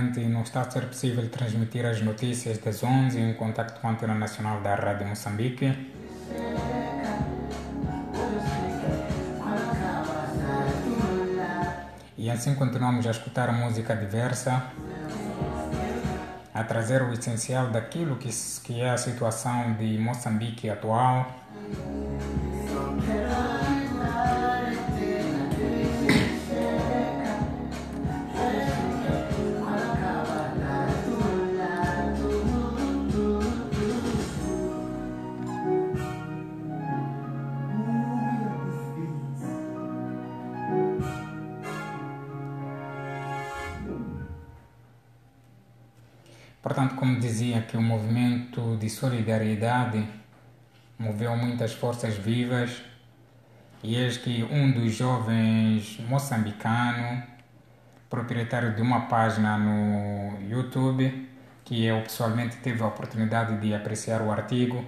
Infelizmente não está a ser possível transmitir as notícias das 11 em contato com a Antena Nacional da Rádio Moçambique. E assim continuamos a escutar música diversa, a trazer o essencial daquilo que é a situação de Moçambique atual. Portanto, como dizia que o movimento de solidariedade moveu muitas forças vivas e eis que um dos jovens moçambicanos, proprietário de uma página no YouTube, que eu pessoalmente tive a oportunidade de apreciar o artigo,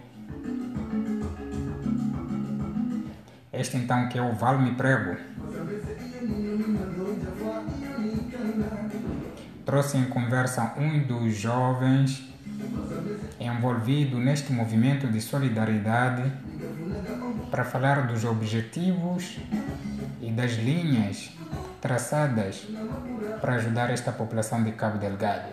este então que é o Valme Prego, trouxe em conversa um dos jovens envolvido neste movimento de solidariedade para falar dos objetivos e das linhas traçadas para ajudar esta população de Cabo Delgado.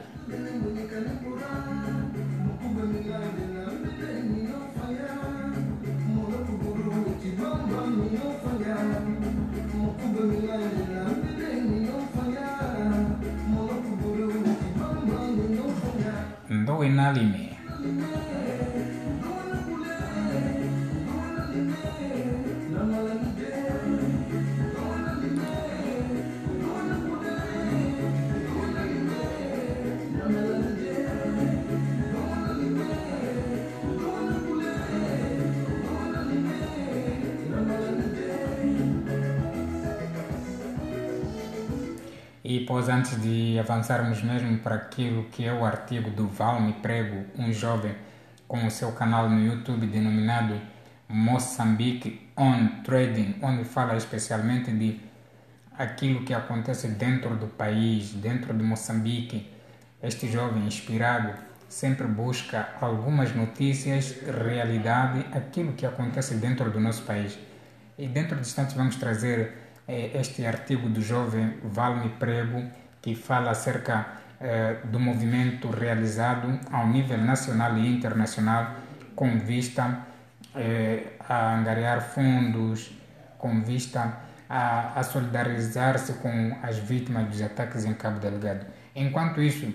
Anime E pois antes de avançarmos mesmo para aquilo que é o artigo do Valme Prego, um jovem com o seu canal no YouTube denominado Moçambique On Trading, onde fala especialmente de aquilo que acontece dentro do país, dentro de Moçambique. Este jovem inspirado sempre busca algumas notícias, realidade, aquilo que acontece dentro do nosso país. E dentro de instantes vamos trazer este artigo do jovem Valme Prego, que fala acerca eh, do movimento realizado ao nível nacional e internacional com vista eh, a angariar fundos, com vista a, a solidarizar-se com as vítimas dos ataques em Cabo Delgado. Enquanto isso,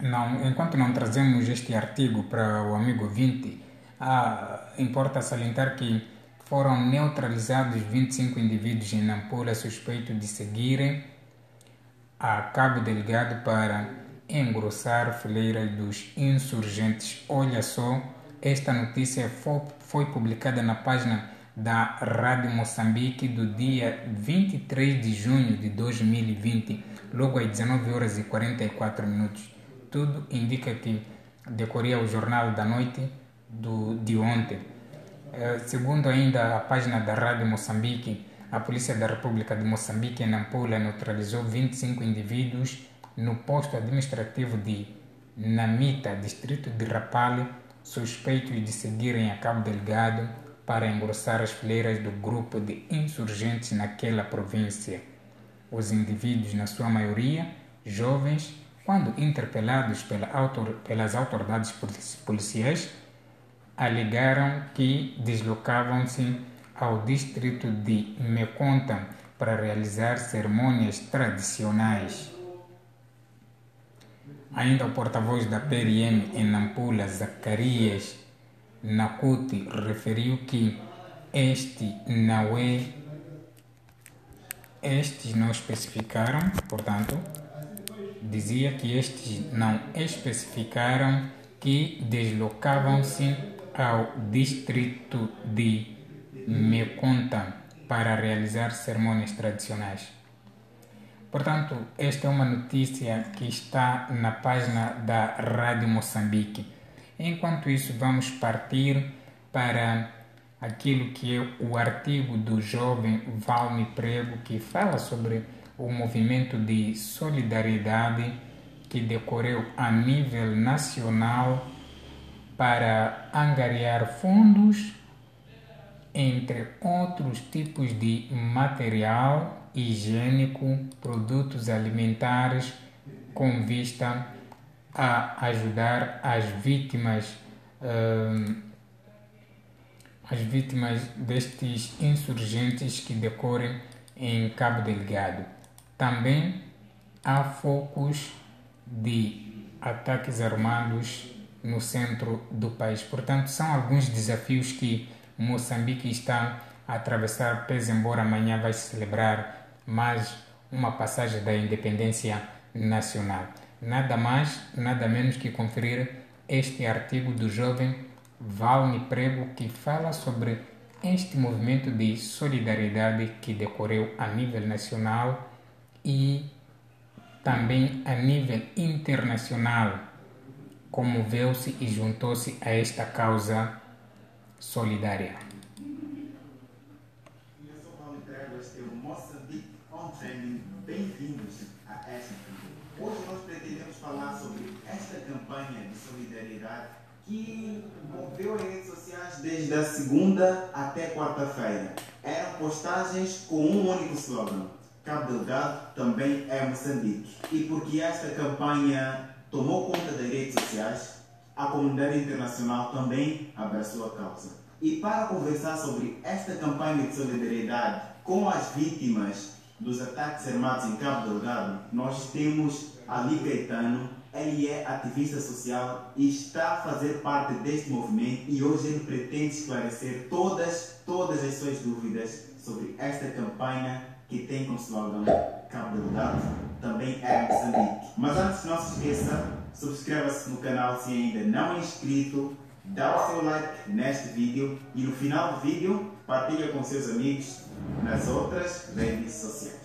não, enquanto não trazemos este artigo para o amigo 20, ah, importa salientar que foram neutralizados 25 indivíduos em Nampula suspeitos de seguirem a Cabo Delgado para engrossar fileiras dos insurgentes. Olha só, esta notícia foi, foi publicada na página da Rádio Moçambique do dia 23 de junho de 2020, logo às 19 horas e 44 minutos. Tudo indica que decorria o jornal da noite do, de ontem. Eh, segundo ainda a página da Rádio Moçambique, a Polícia da República de Moçambique em Nampula neutralizou 25 indivíduos no posto administrativo de Namita, distrito de Rapale, suspeitos de seguirem a Cabo Delgado para engrossar as fileiras do grupo de insurgentes naquela província. Os indivíduos, na sua maioria, jovens, quando interpelados pela autor, pelas autoridades policiais, alegaram que deslocavam-se ao distrito de Meconta para realizar cerimônias tradicionais. Ainda o porta-voz da PRM em Nampula, Zacarias Nakuti, referiu que este não é estes não especificaram, portanto, dizia que estes não especificaram que deslocavam-se ao distrito de Meconta para realizar cerimônias tradicionais. Portanto, esta é uma notícia que está na página da Rádio Moçambique. Enquanto isso, vamos partir para aquilo que é o artigo do jovem Valme Prego, que fala sobre o movimento de solidariedade que decorreu a nível nacional para angariar fundos, entre outros tipos de material higiênico, produtos alimentares, com vista a ajudar as vítimas, uh, as vítimas destes insurgentes que decorrem em Cabo Delgado. Também há focos de ataques armados no centro do país. Portanto, são alguns desafios que Moçambique está a atravessar, pese embora amanhã vai se celebrar mais uma passagem da independência nacional. Nada mais, nada menos que conferir este artigo do jovem Valme Prego que fala sobre este movimento de solidariedade que decorreu a nível nacional e também a nível internacional, comoveu-se e juntou-se a esta causa solidária. Bem-vindos a esta Hoje nós pretendemos falar sobre esta campanha de solidariedade que moveu as redes sociais desde a segunda até quarta-feira. Eram postagens com um único slogan Cabo Delgado também é Moçambique. E porque esta campanha tomou conta das redes sociais, a comunidade internacional também abraçou a causa. E para conversar sobre esta campanha de solidariedade com as vítimas dos ataques armados em Cabo Delgado, nós temos Ali Caetano. Ele é ativista social e está a fazer parte deste movimento e hoje ele pretende esclarecer todas, todas as suas dúvidas sobre esta campanha que tem como slogan Cabo Delgado, também é Moçambique. Mas antes não se esqueça, subscreva-se no canal se ainda não é inscrito, dá o seu like neste vídeo e no final do vídeo partilha com seus amigos nas outras redes sociais.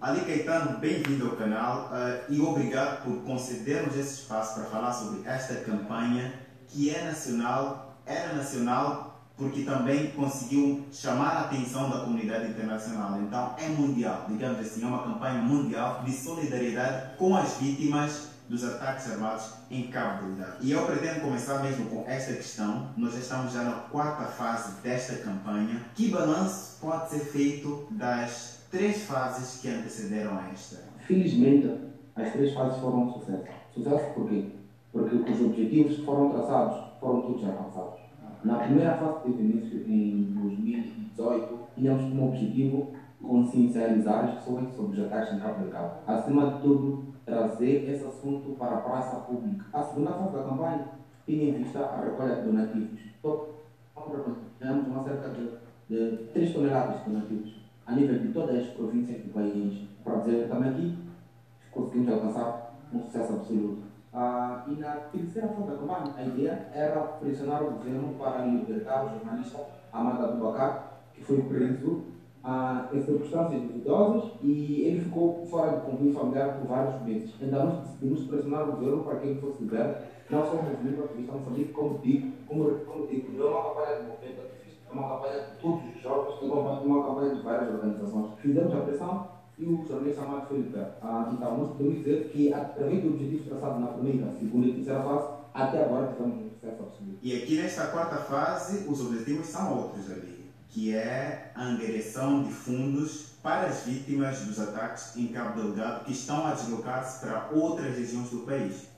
Ali Caetano, bem-vindo ao canal uh, e obrigado por concedermos esse espaço para falar sobre esta campanha que é nacional, era nacional porque também conseguiu chamar a atenção da comunidade internacional. Então é mundial, digamos assim, é uma campanha mundial de solidariedade com as vítimas dos ataques armados em Cabo Delgado. E eu pretendo começar mesmo com esta questão. Nós estamos já na quarta fase desta campanha. Que balanço pode ser feito das três fases que antecederam a esta? Felizmente, as três fases foram um sucesso. Sucesso por quê? Porque os objetivos que foram traçados foram todos alcançados. Na primeira fase teve início em 2018, tínhamos como objetivo consciencializar as pessoas sobre os ataques Cabo Delgado. Acima de tudo, trazer esse assunto para a praça pública. A segunda fase da campanha tinha em vista a recolha de donativos. Temos uma cerca de, de 3 toneladas de donativos a nível de todas as províncias do país. Para dizer também aqui, conseguimos alcançar um sucesso absoluto. Ah, e na terceira da campanha, a ideia era pressionar o governo para libertar o jornalista Amada Abubakar, que foi preso ah, em circunstâncias duvidosas e ele ficou fora do convívio familiar por vários meses. Então nós decidimos pressionar o governo para que ele fosse liberto, não só o movimento ativista Moçambique, como digo, como, como digo, não é uma campanha de movimento ativista, é uma campanha de todos os jovens, é uma campanha de várias organizações. Fizemos a pressão e o jornalista Amado foi liberto. Ah, então, nós podemos dizer que, através do objetivo traçado na primeira, segunda e terceira fase, até agora tivemos um sucesso absoluto. E aqui nesta quarta fase, os objetivos são outros ali, que é a angariação de fundos para as vítimas dos ataques em Cabo Delgado que estão a deslocar-se para outras regiões do país.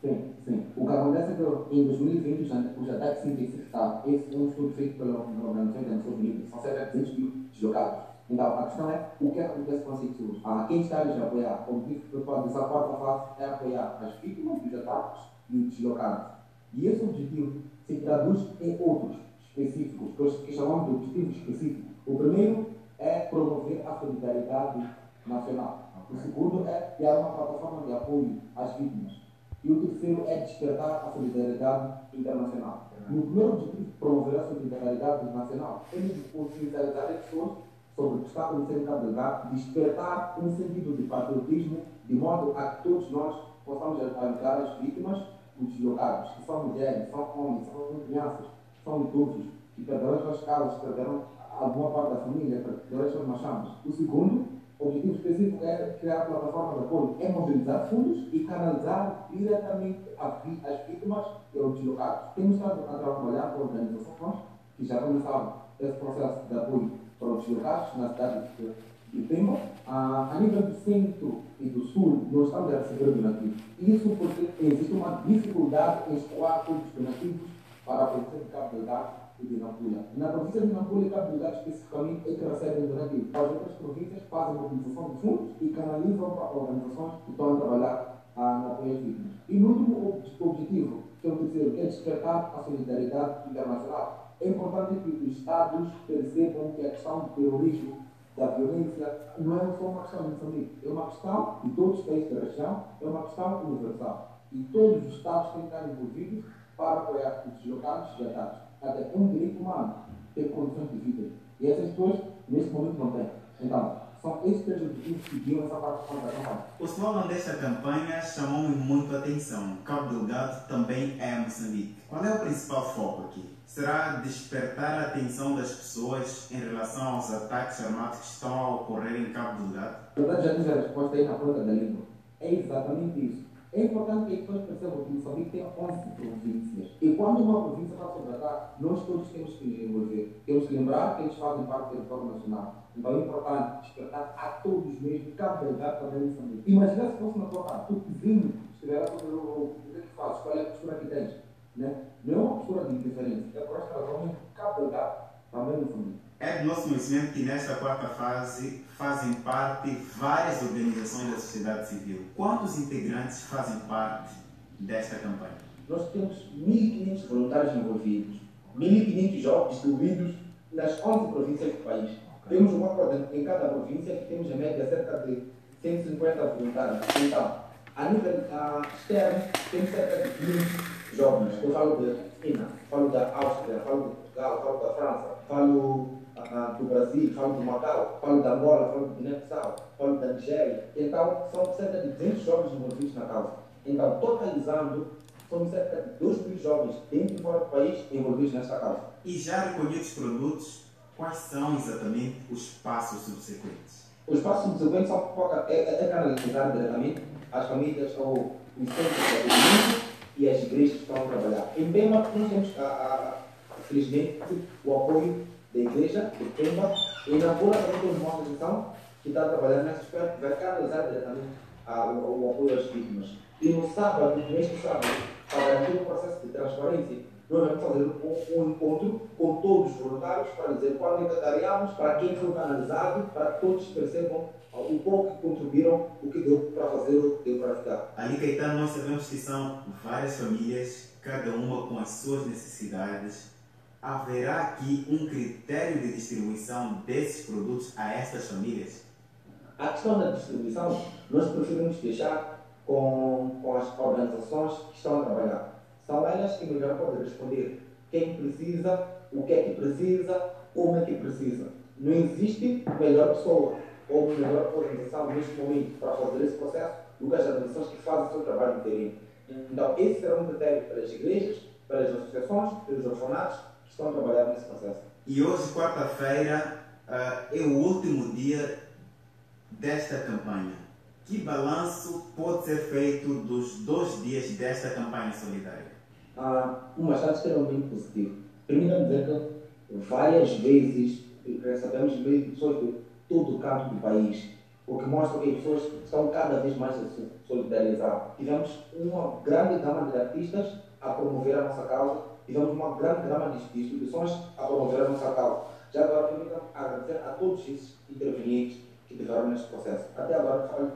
Sim, sim. O que acontece é que em 2020 os ataques se intensificaram. Esse é um estudo feito pela Organização das Nações Unidas. São cerca de 200 mil deslocados. Então, a questão é o que acontece com as pessoas. Ah, quem está a apoiar, como disse, o pessoal dessa quarta fase é apoiar as vítimas dos ataques e os deslocados. E esse objetivo se traduz em outros específicos, que chamamos de objetivos específicos. O primeiro é promover a solidariedade nacional. O segundo é criar uma plataforma de apoio às vítimas. E o terceiro é despertar a solidariedade internacional. No primeiro objetivo, promover a solidariedade nacional, temos de as pessoas sobre o que está acontecendo em Delgado, despertar um sentido de patriotismo, de modo a que todos nós possamos ajudar as vítimas, os deslocados, que são mulheres, são homens, são crianças, são idosos, que perderam as suas casas, perderam alguma parte da família, perderam as suas machamas. O segundo objetivo específico é criar plataforma de apoio, é mobilizar fundos e canalizar diretamente as vítimas e os deslocados. Temos estado a trabalhar com organizações que já começaram esse processo de apoio para os deslocados na cidade de Pemba. Ah, a nível do centro e do sul, nós estamos a receber donativos. Isso porque existe uma dificuldade em escoar todos os donativos para a província de Cabo Delgado e de Nampula. Na província de Nampula e Cabo Delgado, especificamente, é que recebem donativos. As outras províncias fazem mobilização de fundos e canalizam para organizações que estão a trabalhar E no último objetivo, que é terceiro, é despertar a solidariedade internacional. É importante que os Estados percebam que a questão do terrorismo, da violência, não é só uma questão de Moçambique, é uma questão de todos os países da região, é uma questão universal. E todos os Estados têm que estar envolvidos para apoiar os deslocados e ataques. Até um direito humano ter condições de vida. E essas pessoas, neste momento, não têm. Então, são esses objetivos que essa participação da campanha. O slogan desta campanha chamou-me muito a atenção. Cabo Delgado também é Moçambique. Qual é o principal foco aqui? Será despertar a atenção das pessoas em relação aos ataques armados que estão a ocorrer em Cabo Delgado? Verdade, já diz a resposta aí na ponta da língua. É exatamente isso. É importante que as pessoas percebam que Moçambique tem 11 províncias. E quando uma província está sob ataque, nós todos temos que nos envolver. Temos que lembrar que eles fazem parte do território nacional. Então é importante despertar a todos mesmo, Cabo Delgado também Moçambique. Imagina se fosse na tua casa, tu vizinho estiver a fazer o que é que fazes, qual é a postura que tens. Né? Não é uma postura de indiferença, é por esta razão Cabo Delgado também Moçambique. É do nosso conhecimento que nesta quarta fase fazem parte várias organizações da sociedade civil. Quantos integrantes fazem parte desta campanha? Nós temos 1.500 voluntários envolvidos, 1.500 jovens distribuídos nas 11 províncias do país. Temos uma coisa em cada província que temos em média cerca de 150 voluntários. Então, a nível uh, externo, temos cerca de 20 jovens. Eu falo de China, falo da Áustria, falo de Portugal, falo da França, falo do Brasil, falo do Macau, falo da Angola, falo do Guiné-Bissau, falo da Nigéria. Então, são cerca de 200 jovens envolvidos na causa. Então, totalizando, são cerca de 2 mil jovens dentro e fora do país envolvidos nesta causa. E já recolhidos produtos, quais são exatamente os passos subsequentes? Os passos subsequentes são é, é, é canalizar diretamente as famílias ou os centros de atendimento e as igrejas que estão a trabalhar. Em Bema, nós temos, a, a, felizmente, o apoio da igreja, de Pemba, e na Pura também temos uma organização que está trabalhando nesse aspecto, vai canalizar diretamente a, o, o, apoio às vítimas. E no sábado, neste sábado, para garantir o processo de transparência, nós vamos fazer um, encontro com todos os voluntários para dizer qual voluntariamos, para quem foi canalizado, para que todos percebam o pouco que contribuíram, o que deu para fazer, o que deu para ficar. Ali, Caetano, nós sabemos que são várias famílias, cada uma com as suas necessidades haverá aqui um critério de distribuição desses produtos a estas famílias? A questão da distribuição, nós preferimos deixar com, com as organizações que estão a trabalhar. São elas que melhor podem responder quem precisa, o que é que precisa, como é que precisa. Não existe melhor pessoa ou melhor organização neste momento para fazer esse processo do que as organizações que fazem o seu trabalho inteiro. Então, esse será um critério para as igrejas, para as associações, para os orfanatos estão a trabalhar nesse processo. E hoje, quarta-feira, uh, é o último dia desta campanha. Que balanço pode ser feito dos dois dias desta campanha solidária? Ah, um achado extremamente positivo. Primeiro, dizer que várias vezes recebemos de pessoas de todo o canto do país, o que mostra que as pessoas estão cada vez mais a se solidarizar. Tivemos uma grande gama de artistas a promover a nossa causa tivemos uma grande gama de instituições a promover a nossa causa. Já agora, permitam agradecer a todos esses intervenientes que tiveram neste processo. Até agora, falei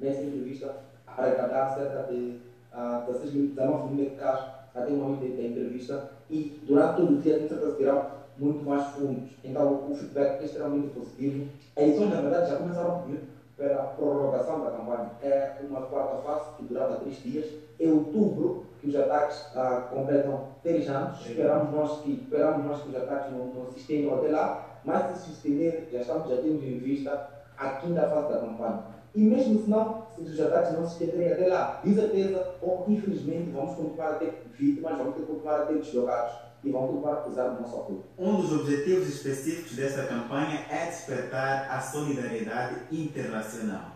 nessa entrevista, arrecadar cerca de uh, 16 mil, 19 mil casos até o momento da entrevista e durante todo o dia certeza que terão muito mais fundos. Então, o feedback é extremamente positivo. As edições, na verdade, já começaram a pedir pela prorrogação da campanha. É uma quarta fase que durava três dias. Em outubro, que os ataques ah, completam três anos. Esperamos nós que, esperamos nós que os ataques não, não se estendam até lá, mas se se estender, já, estamos, já temos em vista a quinta fase da campanha. E mesmo se não, se os ataques não se estenderem até lá, de certeza ou infelizmente vamos continuar a ter vítimas, vamos ter continuar a ter deslocados. e vão tudo para usar o nosso apoio. Um dos objetivos específicos desta campanha é despertar a solidariedade internacional.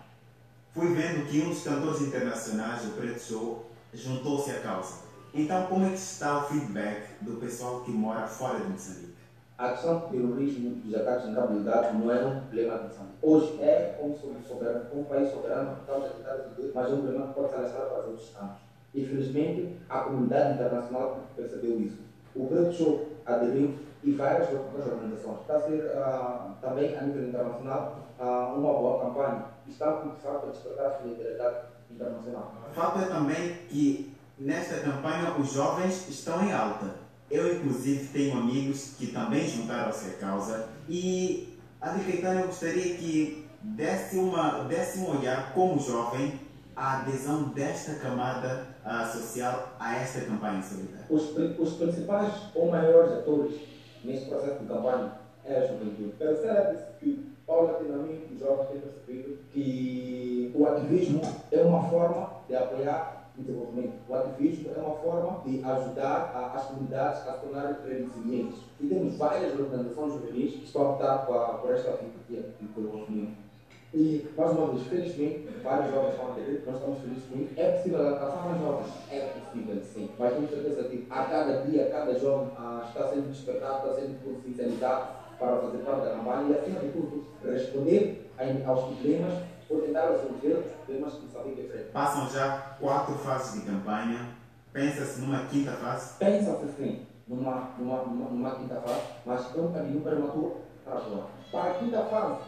Fui vendo que um dos cantores internacionais do Preto Show juntou-se à causa. Então, como é que está o feedback do pessoal que mora fora de Moçambique? A questão do terrorismo e dos ataques na habilidade não é um problema de Moçambique. Hoje é como, soberano, como país soberano, estamos a tentar resolver, mas é um problema que pode ser alastrado para os outros campos. Infelizmente, a comunidade internacional percebeu isso. O Preto Show aderiu e várias outras organizações. Está a ser uh, também, a nível internacional, uh, uma boa campanha. Está a começar a despertar a solidariedade internacional. O fato é também que nesta campanha os jovens estão em alta. Eu, inclusive, tenho amigos que também juntaram-se à causa e, Adri Caetano, eu gostaria que desse, uma, desse um olhar como jovem a adesão desta camada uh, social a esta campanha solidária. Os, os principais ou maiores atores neste processo de campanha é a juventude. Percebe-se que, paulatinamente, os jovens têm percebido que o ativismo é uma forma de apoiar desenvolvimento. O ativismo é uma forma de ajudar a, as comunidades a se tornarem resilientes. E temos várias organizações juvenis que estão a optar por, por esta filosofia de desenvolvimento. E, mais uma vez, felizmente, vários jovens estão a aderir, nós estamos felizes com isso. É possível alcançar mais jovens? É possível, sim. Mas temos certeza que a cada dia, cada jovem ah, está sendo despertado, está sendo potencializado para fazer parte da campanha e, acima de tudo, responder aos problemas que que frente. Passam já quatro fases de campanha. Pensa-se numa quinta fase? Pensa-se sim, numa, numa, numa, numa, quinta fase, mas é um caminho prematuro para atuar. Para a quinta fase,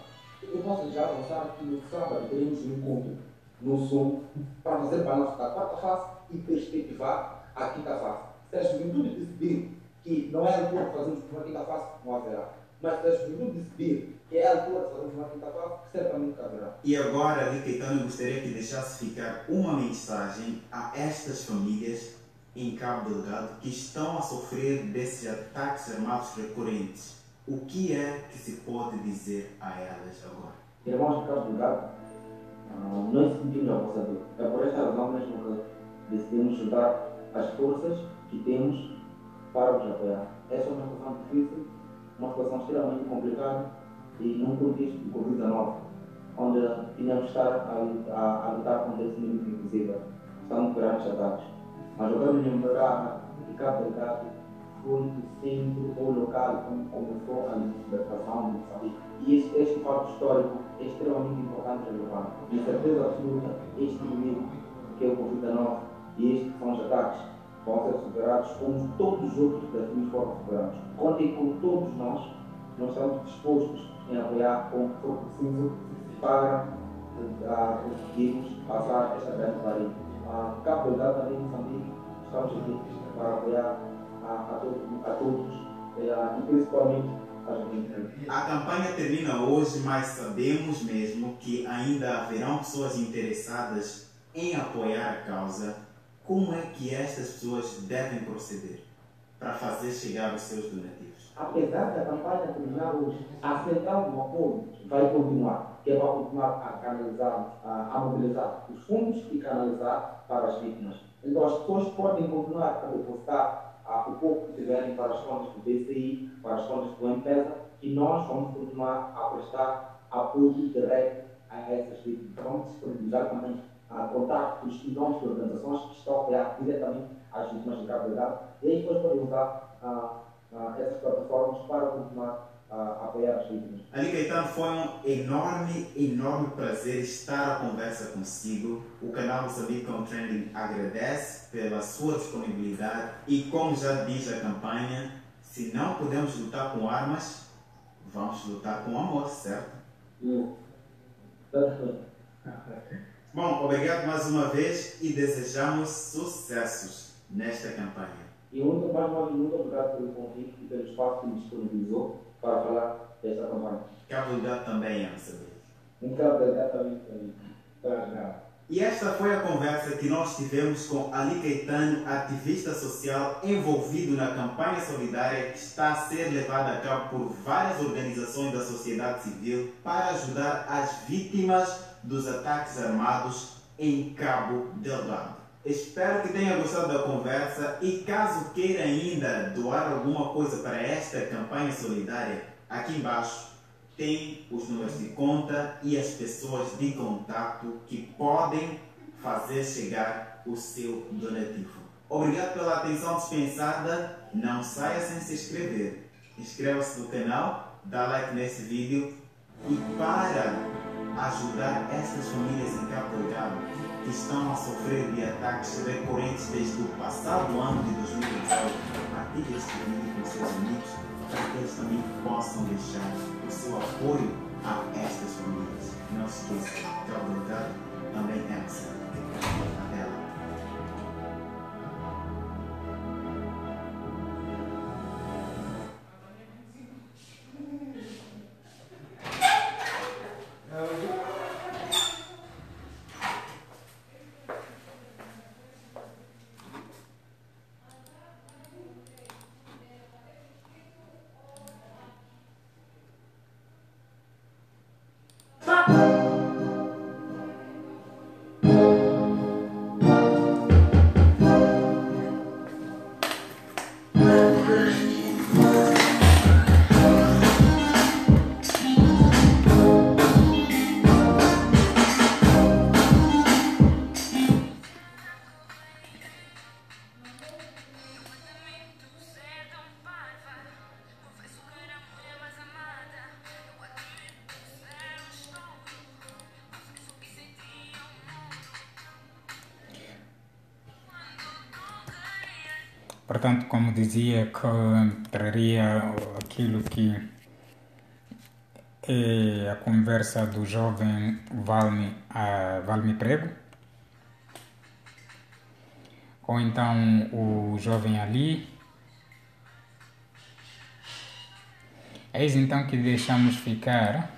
eu posso já avançar que no sábado teremos um encontro no Sul para fazer balanço da quarta fase e perspectivar a quinta fase. Se a juventude decidir que não é a altura de fazermos uma quinta fase, não haverá. Mas se a juventude decidir que é a altura de fazermos uma quinta fase, certamente haverá. E agora, ali, Caetano, eu gostaria que deixasse ficar uma mensagem a estas famílias em Cabo Delgado que estão a sofrer desses ataques armados recorrentes. O que é que se pode dizer a elas agora? Irmãos de Cabo Delgado, uh, nós sentimos a vossa dor. É por esta razão mesmo que decidimos juntar as forças que temos para vos apoiar. Esta é uma extremamente complicada e num contexto de Covid-19, onde tínhamos que estar a, a, a lutar contra esse inimigo invisível. Estamos perante ataques. Mas eu quero lembrar que Cabo Delgado foi o centro ou local onde começou a libertação de Moçambique. E este, este fato histórico é extremamente importante relevante. De certeza absoluta, este inimigo, que é o Covid-19, e estes que são os ataques, vão ser superados como todos os outros desafios foram superados. Contem com todos nós, nós estamos dispostos em apoiar como for preciso para conseguirmos passar esta grande barreira. Uh, Cabo Delgado também Moçambique, estamos aqui para apoiar a, a, todos, a todos e principalmente a juventude. A campanha termina hoje, mas sabemos mesmo que ainda haverão pessoas interessadas em apoiar a causa. Como é que estas pessoas devem proceder para fazer chegar os seus donativos? apesar da campanha terminar hoje, a central do apoio vai continuar, que é para continuar a canalizar, a, a, mobilizar os fundos e canalizar para as vítimas. Então as pessoas podem continuar a depositar a, o pouco que tiverem para as contas do BCI, para as contas do empresa, e nós vamos continuar a prestar apoio direto a essas vítimas. Vamos disponibilizar também a contactos e nomes de organizações que estão a apoiar diretamente as vítimas de Cabo Delgado, e aí depois podem usar a uh, essas plataformas para continuar a apoiar as vítimas. Ali Caetano, foi um enorme, enorme prazer estar a conversa consigo. O canal Moçambique on Trending agradece pela sua disponibilidade e, como já diz a campanha, se não podemos lutar com armas, vamos lutar com amor, certo? Hum. Bom, obrigado mais uma vez e desejamos sucessos nesta campanha. E muito mais uma vez, muito obrigado pelo convite e pelo espaço que me disponibilizou para falar desta campanha. Cabo Delgado também. Em Cabo Delgado também está E esta foi a conversa que nós tivemos com Ali Caetano, ativista social envolvido na campanha solidária que está a ser levada a cabo por várias organizações da sociedade civil para ajudar as vítimas dos ataques armados em Cabo Delgado. Espero que tenha gostado da conversa e caso queira ainda doar alguma coisa para esta campanha solidária, aqui embaixo tem os números de conta e as pessoas de contato que podem fazer chegar o seu donativo. Obrigado pela atenção dispensada. Não saia sem se inscrever. Inscreva-se no canal, dá like nesse vídeo e para ajudar essas famílias em Cabo Delgado estão a sofrer de ataques recorrentes desde o passado ano de 2018, partilhe este vídeo com seus amigos para que eles também possam deixar o seu apoio a estas famílias. Não se esqueça, Delgado também é nossa. Até dizia, que traria aquilo que é a conversa do jovem Valme, a Valme Prego, ou então o jovem Ali. Eis então que deixamos ficar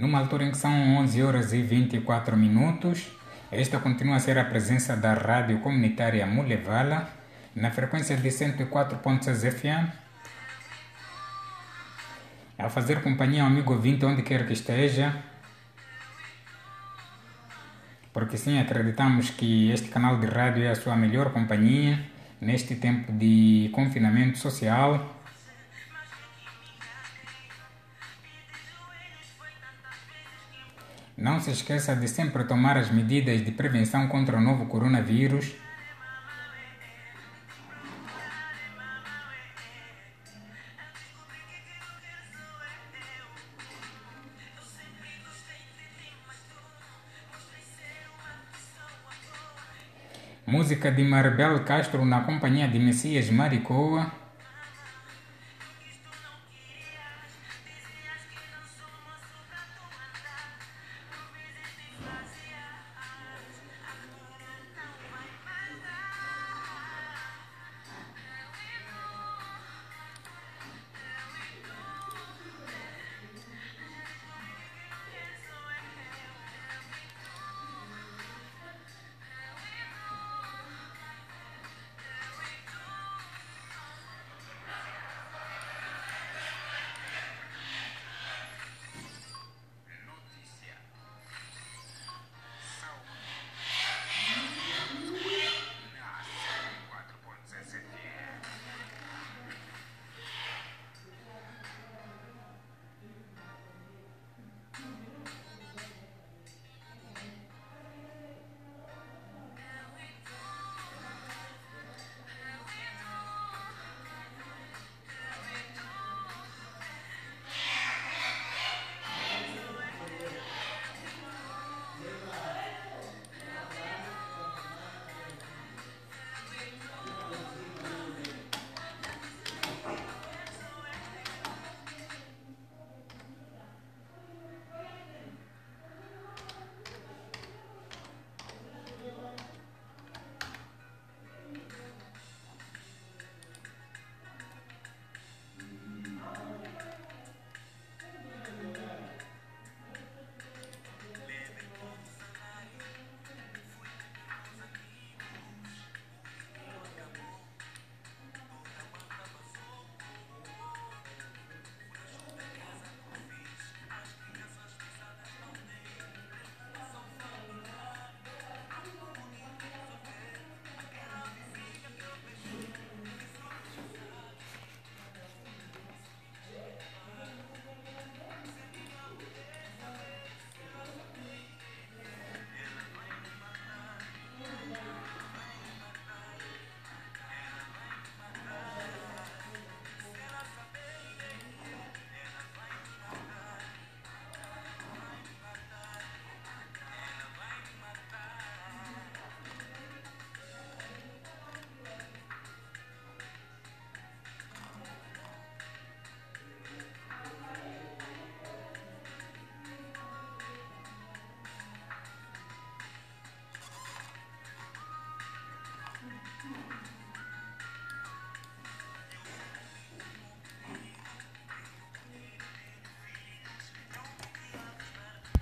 numa altura em que são 11 horas e 24 minutos. Esta continua a ser a presença da rádio comunitária Mulevala, na frequência de 104.6 FM. A fazer companhia ao amigo ouvinte onde quer que esteja. Porque sim, acreditamos que este canal de rádio é a sua melhor companhia neste tempo de confinamento social Não se esqueça de sempre tomar as medidas de prevenção contra o novo coronavírus. Música de Marbel Castro na companhia de Messias Maricoa.